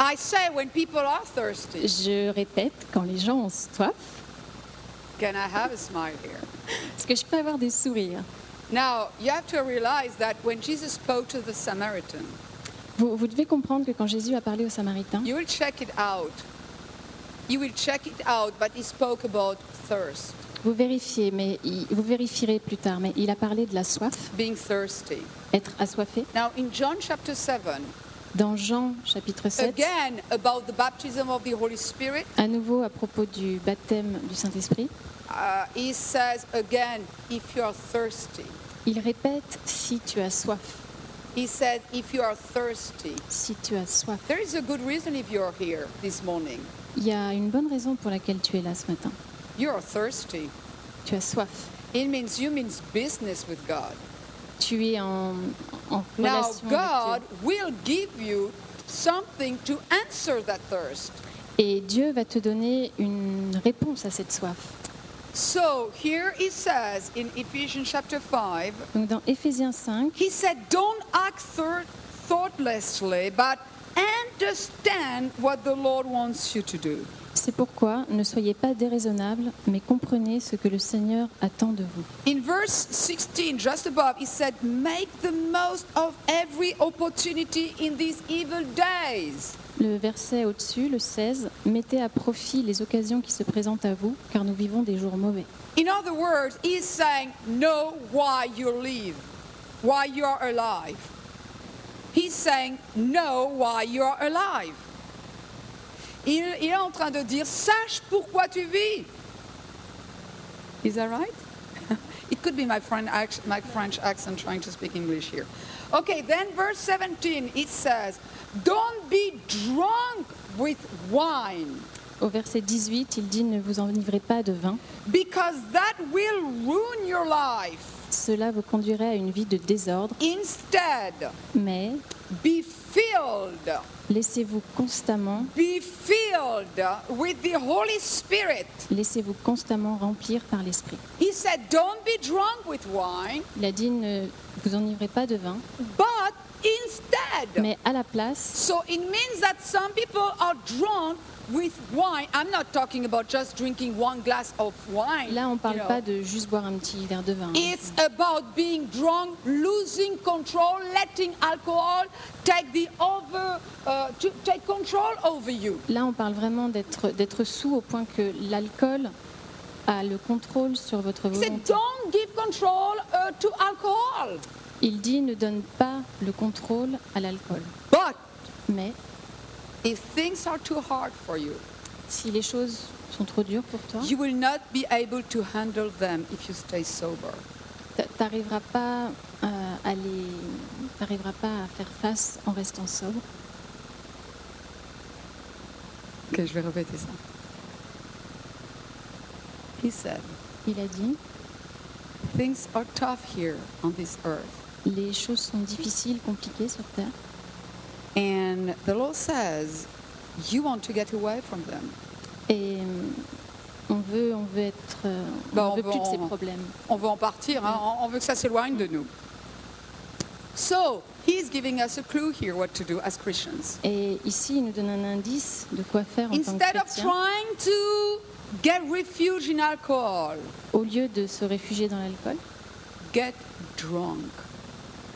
I say when people are thirsty. je répète quand les gens ont soif, Can I have a smile here? est-ce que je peux avoir des sourires? Now, you have to realize that when Jesus spoke to the Samaritan, vous, vous devez comprendre que quand Jésus a parlé aux Samaritains, you will check it out. You will check it out, but he spoke about thirst, vous vérifiez, mais il- vous vérifierez plus tard, mais il a parlé de la soif, being thirsty. être assoiffé. Now, in John chapter 7, Dans Jean chapitre 7, again about the baptism of the Holy Spirit, à nouveau à propos du baptême du Saint-Esprit, uh, he says again, if you are thirsty. il répète si tu as soif, He said, if you are thirsty. si tu as soif. There is a good reason if you're here this morning. Il y a une bonne raison pour laquelle tu es là ce matin. You are thirsty. Tu as soif. It means you means business with God. Tu es en, en Now, relation God avec will give you something to answer that thirst. Dieu. Et Dieu va te donner une réponse à cette soif. So here he says in Ephesians chapter 5, Donc dans Éphésiens 5, he said, Don't act thoughtlessly, but understand what the Lord wants you to do. C'est pourquoi ne soyez pas déraisonnables, mais comprenez ce que le Seigneur attend de vous. In verse 16, just above, he said, Make the most of every opportunity in these evil days. Le verset au-dessus, le 16, mettez à profit les occasions qui se présentent à vous, car nous vivons des jours mauvais. In other words, he's saying, Know why you live, why you are alive. He's saying, Know why you are alive. Il, il est en train de dire, Sache pourquoi tu vis. Is that right? it could be my, friend, my French accent trying to speak English here. Okay, then verse 17, it says, Don't be drunk with wine. Au verset 18, il dit Ne vous enivrez pas de vin, because that will ruin your life. cela vous conduirait à une vie de désordre, Instead, mais be filled, laissez-vous constamment, be filled with the Holy Spirit. laissez-vous constamment remplir par l'Esprit. He said, Don't be drunk with wine, Il a dit Ne vous enivrez pas de vin, but instead. mais à la place, So it means that some people are drunk with wine. I'm not talking about just drinking one glass of wine. là on ne you parle know. pas de juste boire un petit verre de vin. It's about being drunk, losing control, letting alcohol take the over, uh, to take control over you. Là on parle vraiment d'être d'être sous au point que l'alcool a le contrôle sur votre He said, volonté. don't give control uh, to alcohol, Il dit ne donne pas le contrôle à l'alcool. but Mais if things are too hard for you, si les choses sont trop dures pour toi, you will not be able to handle them if you stay sober. t'arriveras pas euh, à les, t'arriveras pas à faire face en restant sobre. Ok, je vais répéter ça. He said, Il a dit things are tough here on this earth. les choses sont difficiles, compliquées sur terre, And the Lord says, you want to get away from them. et euh, on veut, on veut être, on on veut veut plus de ces en- problèmes. On veut en partir, hein, on on veut que ça s'éloigne de nous. So, he's giving us a clue here what to do as Christians. Et ici, il nous donne un indice de quoi faire en tant que Instead of trying to get refuge in alcohol, Au lieu de se réfugier dans l'alcool, get drunk.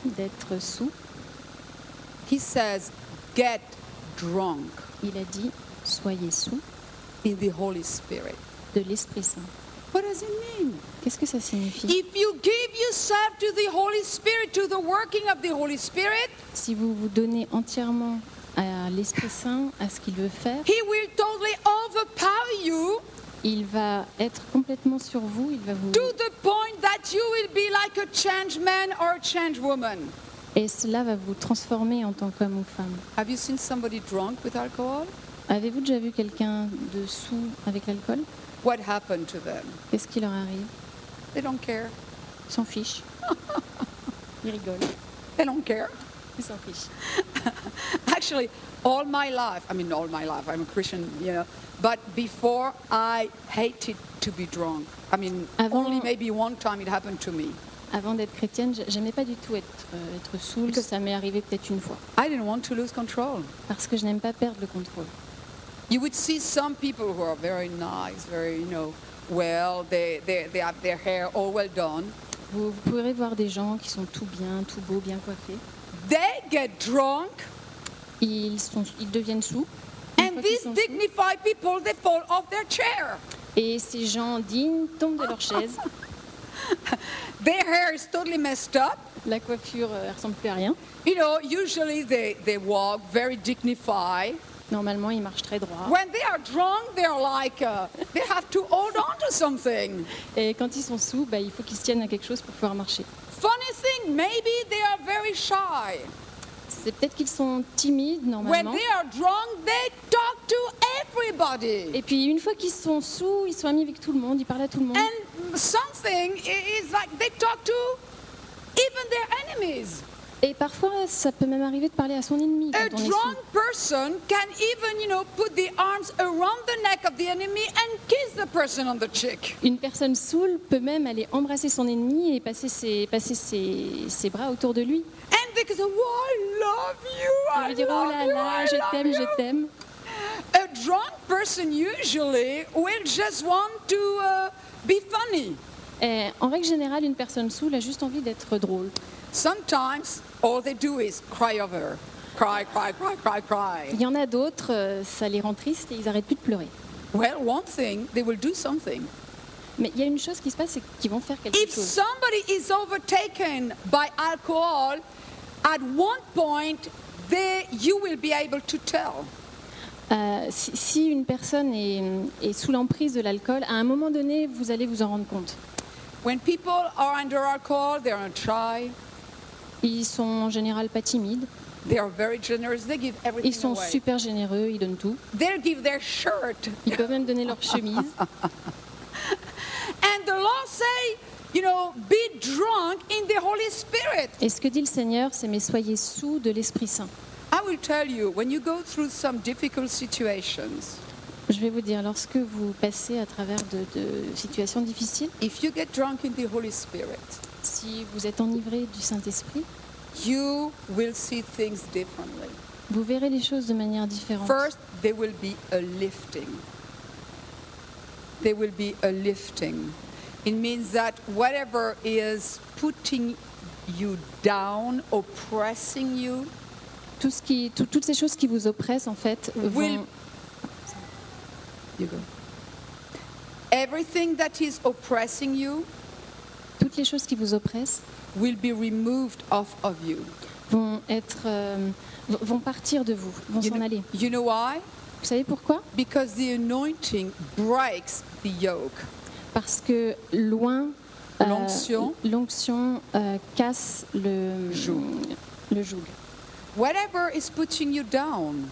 d'être sous, He says, get drunk il a dit soyez sous in the Holy Spirit. de l'Esprit Saint. What does it mean? Qu'est-ce que ça signifie? If you give yourself to the Holy Spirit, to the working of the Holy Spirit, Si vous vous donnez entièrement à l'Esprit Saint, à ce qu'il veut faire, He will totally overpower you il va être complètement sur vous, il va vous to the point that you will be like a changed man or a changed woman. Et cela va vous transformer en tant qu'homme ou femme. Have you seen somebody drunk with alcohol? Avez-vous déjà vu quelqu'un de sous avec l'alcool? What happened to them? Qu'est-ce qui leur arrive? They don't care. Ils s'en fichent. Ils rigolent. They don't care. Ils s'en fichent. Actually, all my life, I mean, all my life, I'm a Christian, you know, but before I hated to be drunk. I mean, Avant- only maybe one time it happened to me. Avant d'être chrétienne, j- j'aimais pas du tout être, euh, être saoul. Ça m'est arrivé peut-être une fois. I didn't want to lose control. Parce que je n'aime pas perdre le contrôle. You would see some people who are very nice, very, you know, well, they, they, they have their hair all well done. Vous, vous pourrez voir des gens qui sont tout bien, tout beaux, bien coiffés. They get drunk, Ils, sont, ils deviennent sous. And these dignified people, they fall off their chair. Et ces gens dignes tombent de leur chaise. Their hair is totally messed up. La coiffure euh, ressemble plus à rien. You know, usually they, they walk very dignified. Normalement, ils marchent très droit. When they are drunk, they're like, uh, they have to hold on to something. Et quand ils sont sous, bah, il faut qu'ils se tiennent à quelque chose pour pouvoir marcher. Funny thing, maybe they are very shy. C'est peut-être qu'ils sont timides When normalement. they are drunk, they talk to everybody. Et puis une fois qu'ils sont sous, ils sont amis avec tout le monde, ils parlent à tout le monde. And something is like they talk to even their enemies. Et parfois, ça peut même arriver de parler à son ennemi A quand on est drunk sous. person can even, you know, put the arms around the neck of the enemy and kiss the person on the cheek. Une personne saoule peut même aller embrasser son ennemi et passer ses, passer ses, ses bras autour de lui. And they can say, oh, I love you, On I lui dire Oh là là, je t'aime, you." je t'aime. A drunk person usually will just want to uh, be funny. Et en règle générale, une personne saoule a juste envie d'être drôle. Sometimes all they do is cry over. Cry, cry, cry, cry, cry. Il y en a d'autres, euh, ça les rend tristes et ils arrêtent plus de pleurer. Well, one thing, they will do something. Mais il y a une chose qui se passe, c'est qu'ils vont faire quelque If chose. somebody is overtaken by alcohol, at one point, they, you will be able to tell. Euh, si, si une personne est, est sous l'emprise de l'alcool, à un moment donné, vous allez vous en rendre compte. When people are under alcohol, they are shy. Ils sont en général pas timides, They are very generous. They give everything ils sont away. super généreux, ils donnent tout. They'll give their shirt. Ils peuvent même donner leur chemise. And the law say, you know, be drunk in the Holy Spirit. Et ce que dit le Seigneur, c'est mais soyez sous de l'Esprit Saint. I will tell you, when you go through some difficult situations, Je vais vous dire, lorsque vous passez à travers de, de situations difficiles, if you get drunk in the Holy Spirit, si vous êtes enivré du Saint-Esprit, you will see things differently. vous verrez les choses de manière différente. First, there will be a lifting. There will be a lifting. It means that whatever is putting you down, oppressing you, Tout ce qui, tout- toutes ces choses qui vous oppressent, en fait, Will- vont, you go. Everything that is oppressing you toutes les choses qui vous oppressent will be removed off of you. vont être, euh, vont partir de vous, vont You s'en know, aller. you know why? Vous savez pourquoi? Because the anointing breaks the yoke. Parce que loin, euh, L'onction? l'onction euh, casse le Joug. Le joug. Whatever is putting you down,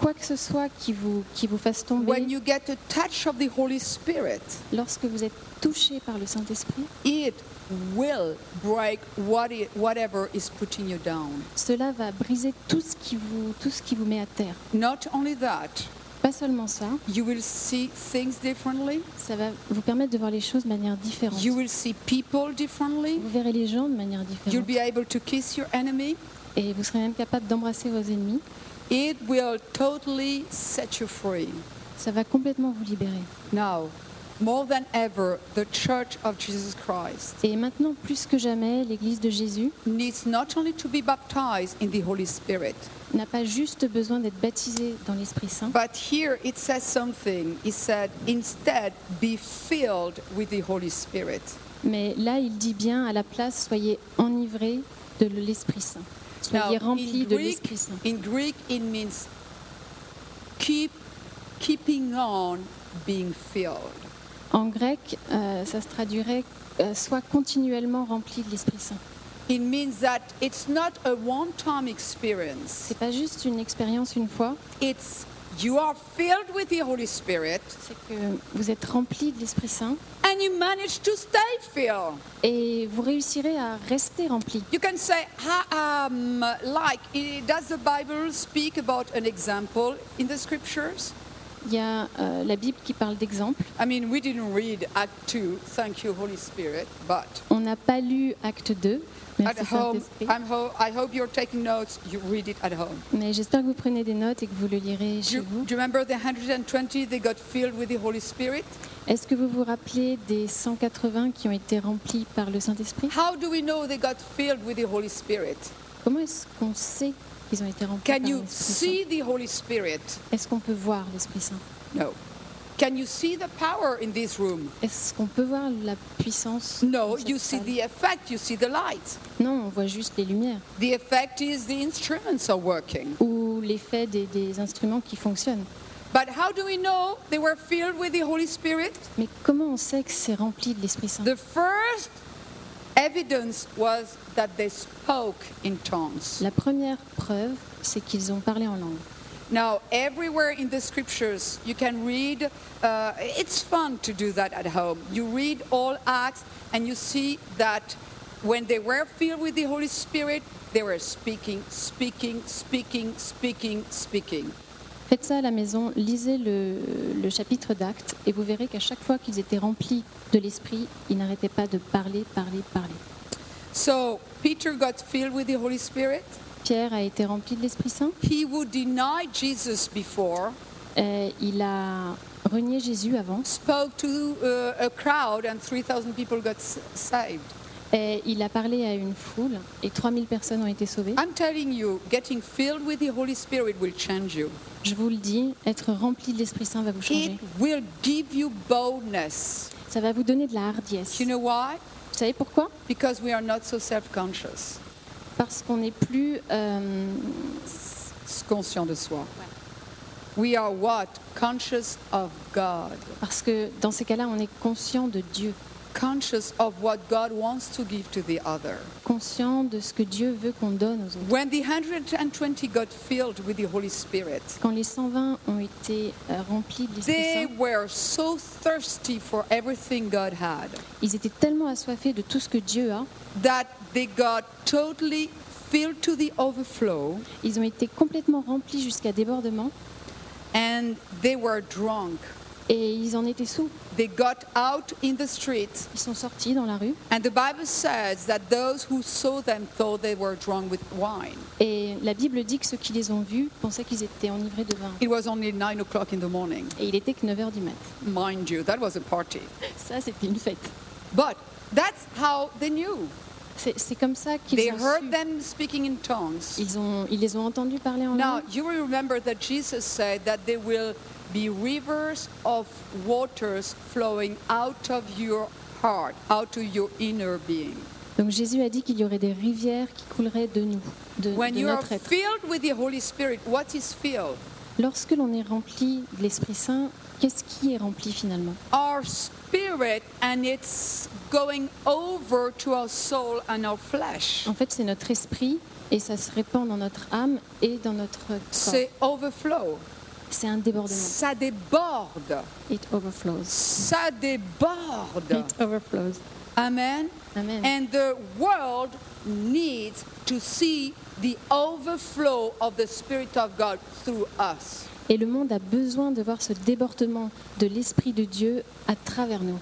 Quoi que ce soit qui vous, qui vous fasse tomber, when you get a touch of the Holy Spirit, lorsque vous êtes touché par le Saint-Esprit, it will break what it, whatever is putting you down. cela va briser tout ce qui vous, tout ce qui vous met à terre. Not only that, Pas seulement ça, you will see things differently. ça va vous permettre de voir les choses de manière différente. You will see people differently. Vous verrez les gens de manière You'll différente. be able to kiss your enemy. Et vous serez même capable d'embrasser vos ennemis. It will totally set you free. Ça va complètement vous libérer. Now, more than ever, the Church of Jesus Christ Et maintenant, plus que jamais, l'Église de Jésus needs not only to be baptized in the Holy Spirit, n'a pas juste besoin d'être baptisée dans l'Esprit Saint, but here it says something. It said, instead, be filled with the Holy Spirit. mais là, il dit bien à la place, soyez enivrés de l'Esprit Saint. Soyez remplis in de Greek, l'Esprit Saint. in Greek, it means keep keeping on being filled. En grec, euh, ça se traduirait euh, soit continuellement rempli de l'Esprit Saint. It means that it's not a one-time experience. C'est pas juste une expérience une fois, It's you are filled with the Holy Spirit c'est que vous êtes rempli de l'Esprit Saint and you manage to stay filled. et vous réussirez à rester rempli. You can say, "Ha- um, like, does the Bible speak about an example in the scriptures? Il y a euh, la Bible qui parle d'exemple. I mean, we didn't read Act 2, thank you, Holy Spirit, but On n'a pas lu Acte 2, at merci home, Saint-Esprit, I'm ho- I hope you're taking notes, you read it at home. mais j'espère que vous prenez des notes et que vous le lirez Do chez you, vous. do you remember the 120 they got filled with the Holy Spirit? Est-ce que vous vous rappelez des 180 qui ont été remplis par le Saint-Esprit? How do we know they got filled with the Holy Spirit? Comment est-ce qu'on sait qu'ils ont été remplis Can you see the Holy Spirit? Est-ce qu'on peut voir l'Esprit Saint? No. Can you see the power in this room? Est-ce qu'on peut voir la puissance No, you see the effect, you see the light. Non, on voit juste les lumières The effect is the instruments are working. ou l'effet des, des instruments qui fonctionnent. But how do we know they were filled with the Holy Spirit? Mais comment on sait que c'est rempli de l'Esprit Saint? The first La première preuve, c'est qu'ils ont parlé en langue. Now, everywhere in the scriptures, you can read, uh, it's fun to do that at home. You read all Acts and you see that when they were filled with the Holy Spirit, they were speaking, speaking, speaking, speaking, speaking. Faites ça à la maison, lisez le, le chapitre d'Actes et vous verrez qu'à chaque fois qu'ils étaient remplis de l'Esprit, ils n'arrêtaient pas de parler, parler, parler. So, Peter got filled with the Holy Spirit. Pierre a été rempli de l'Esprit Saint. He would deny Jesus before, Euh, il a renié Jésus avant. spoke to uh, a crowd, and 3,000 people got saved. Et il a parlé à une foule et 3000 personnes ont été sauvées. I'm telling you, getting filled with the Holy Spirit will change you. Je vous le dis, être rempli de l'Esprit Saint va vous changer. It will give you boldness. Ça va vous donner de la hardiesse. You know why? Vous savez pourquoi? Because we are not so self-conscious. Parce qu'on n'est plus... euh, Conscient de soi. We are what? Conscious of God. parce que dans ces cas-là, on est conscient de Dieu, Conscious of what God wants to give to the other. conscient de ce que Dieu veut qu'on donne aux autres. When the 120 got filled with the Holy Spirit, Quand les 120 ont été euh, remplis de l'Esprit they were so thirsty for everything God had ils étaient tellement assoiffés de tout ce que Dieu a, that they got totally filled to the overflow ils ont été complètement remplis jusqu'à débordement and they were drunk. Et ils en étaient sous. They got out in the street, Ils sont sortis dans la rue and the Bible says that those who saw them thought they were drunk with wine. et la Bible dit que ceux qui les ont vus pensaient qu'ils étaient enivrés de vin. It was only 9 o'clock in the morning. Et il était que 9h du mat. Mind you, that was a party. Ça, c'était une fête. But that's how they knew. C'est comme ça qu'ils ont heard them speaking in tongues. Ils, ont, ils les ont entendus parler en Now, langue. you will remember that Jesus said that there will be rivers of waters flowing out of your heart, out of your inner being. Donc Jésus a dit qu'il y aurait des rivières qui couleraient de nous, de, When de you notre être. filled with the Holy Spirit, what is filled? Lorsque l'on est rempli de l'Esprit Saint, qu'est-ce qui est rempli finalement? Our spirit, and it's going over to our soul and our flesh. En fait, c'est notre esprit et ça se répand dans notre âme et dans notre corps. C'est overflow. C'est un débordement. Ça déborde. It overflows. Ça déborde. It overflows. Amen. Amen. And the world needs to see the overflow of the Spirit of God through us. Et le monde a besoin de voir ce débordement de l'Esprit de Dieu à travers nous.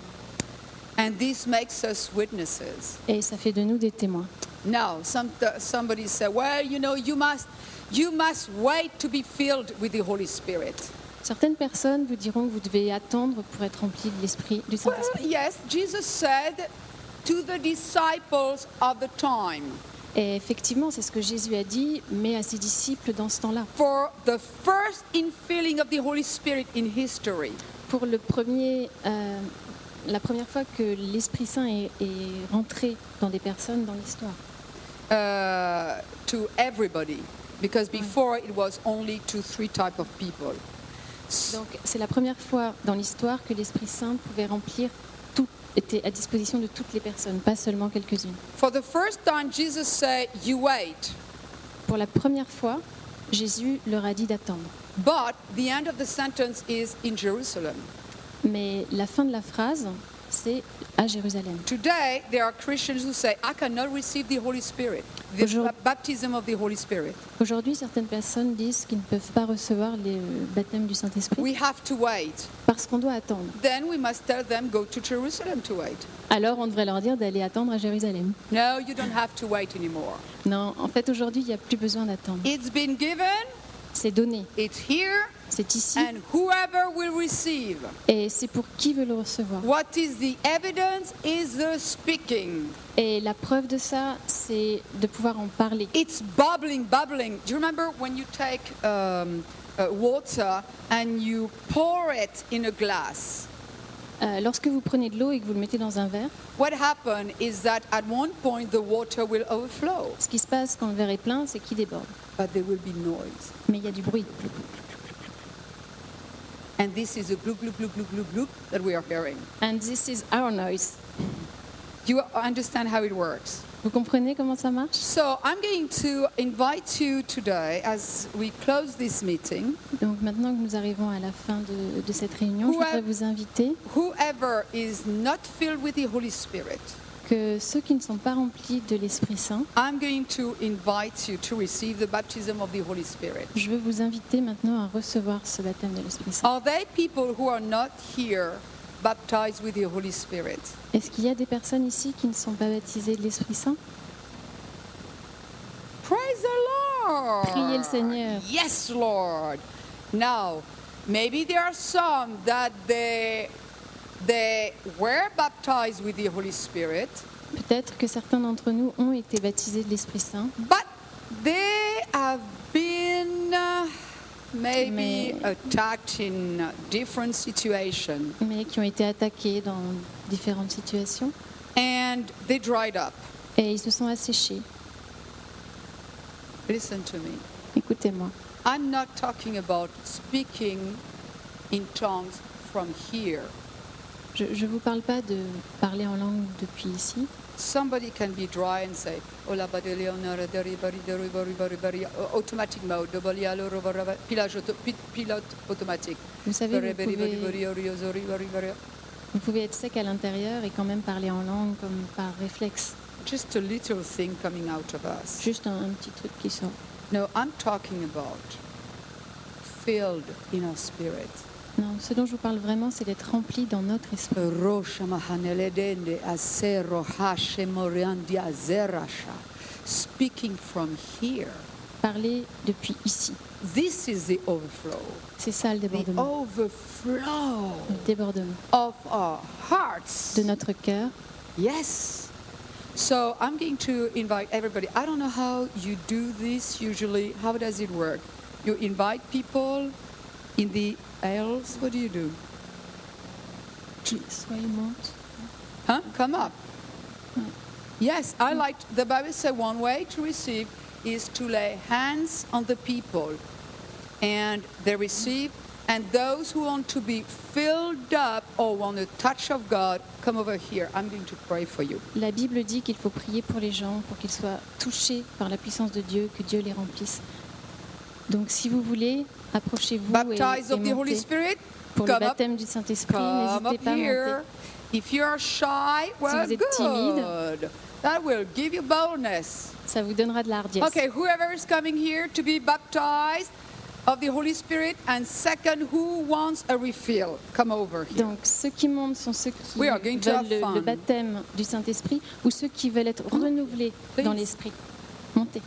And this makes us witnesses. Et ça fait de nous des témoins. Now, some, somebody said, well, you know, you must, you must wait to be filled with the Holy Spirit. Certaines personnes vous diront que vous devez attendre pour être rempli de l'Esprit, du Well, Saint-Esprit. yes, Jesus said to the disciples of the time, Et effectivement, c'est ce que Jésus a dit, mais à ses disciples dans ce temps-là. for the first infilling of the Holy Spirit in history, Pour le premier, euh, la première fois que l'Esprit Saint est, est rentré dans des personnes dans l'histoire. uh, to everybody, because before it was only to three type of people. Donc c'est la première fois dans l'histoire que l'Esprit Saint pouvait remplir était à disposition de toutes les personnes, pas seulement quelques-unes. For the first time, Jesus said, You wait. Pour la première fois, Jésus leur a dit d'attendre. But the end of the sentence is in Jerusalem. Mais la fin de la phrase, c'est à Jérusalem. Today, there are Christians who say, I cannot receive the Holy Spirit, the Aujourd'hui- ba- baptism of the Holy Spirit. Aujourd'hui, certaines personnes disent qu'ils ne peuvent pas recevoir le baptême du Saint-Esprit We have to wait. parce qu'on doit attendre. Then we must tell them, Go to Jerusalem to wait. Alors on devrait leur dire d'aller attendre à Jérusalem. No, you don't have to wait anymore. Non, en fait aujourd'hui, il n'y a plus besoin d'attendre. It's been given, C'est donné, it's here, c'est ici, and whoever will receive. et c'est pour qui veut le recevoir. What is the evidence is the speaking. Et la preuve de ça, c'est de pouvoir en parler. It's bubbling, bubbling. Do you remember when you take um, uh, water and you pour it in a glass? Euh, lorsque vous prenez de l'eau et que vous le mettez dans un verre, What happens is that at one point the water will overflow, ce qui se passe quand le verre est plein, c'est qu'il déborde. but there will be noise. Mais il y a du bruit. And this is a glug, glug, glug, glug, glug, glug that we are hearing. And this is our noise. You understand how it works? Vous comprenez comment ça marche So I'm going to invite you today as we close this meeting. Donc maintenant que nous arrivons à la fin de, de cette réunion, je voudrais vous inviter Whoever is not filled with the Holy Spirit, que ceux qui ne sont pas remplis de l'Esprit Saint, I'm going to invite you to receive the baptism of the Holy Spirit. je veux vous inviter maintenant à recevoir ce baptême de l'Esprit Saint. Are there people who are not here baptized with the Holy Spirit? Est-ce qu'il y a des personnes ici qui ne sont pas baptisées de l'Esprit Saint? Praise the Lord. Priez le Seigneur. Yes, Lord. Now, maybe there are some that they they were baptized with the Holy Spirit, Peut-être que certains d'entre nous ont été baptisés de l'Esprit Saint, but they have been uh, maybe Mais- attacked in uh, different situations mais qui ont été attaqués dans différentes situations and they dried up. et ils se sont asséchés. Listen to me. Écoutez-moi. I'm not talking about speaking in tongues from here. Je ne vous parle pas de parler en langue depuis ici. Somebody can be dry and say, "Ola badele onara dari bari dari bari bari bari," automatic mode, dobali alo roba roba, pilote auto- pi- pilote automatique. Vous savez, vous pouvez, vous pouvez être sec à l'intérieur et quand même parler en langue comme par réflexe. Just a little thing coming out of us. Juste un, un petit truc qui sort. No, I'm talking about filled in our spirit. Non, ce dont je vous parle vraiment, c'est d'être rempli dans notre esprit. Speaking from here. Parler depuis ici. This is the overflow. C'est ça le The débordement. overflow Le débordement of our hearts. de notre cœur. Yes. So I'm going to invite everybody. I don't know how you do this usually. How does it work? You invite people in the aisles? What do you do? Il monte. Huh? Come up. Yes, I like the Bible says one way to receive is to lay hands on the people and they receive and those who want to be filled up or want a touch of God come over here. I'm going to pray for you. La Bible dit qu'il faut prier pour les gens, pour qu'ils soient touchés par la puissance de Dieu, que Dieu les remplisse. Donc si vous voulez, approchez-vous et, Baptized et of the Holy Spirit, pour le up, baptême du Saint-Esprit. N'hésitez pas à monter. If you are shy, well, vous êtes timide. That will give you boldness. Ça vous donnera de la hardiesse. Okay, whoever is coming here to be baptized of the Holy Spirit, and second, who wants a refill, come over here. Donc ceux qui montent sont ceux qui veulent le, baptême du Saint-Esprit ou ceux qui veulent être renouvelés dans l'Esprit. Montez.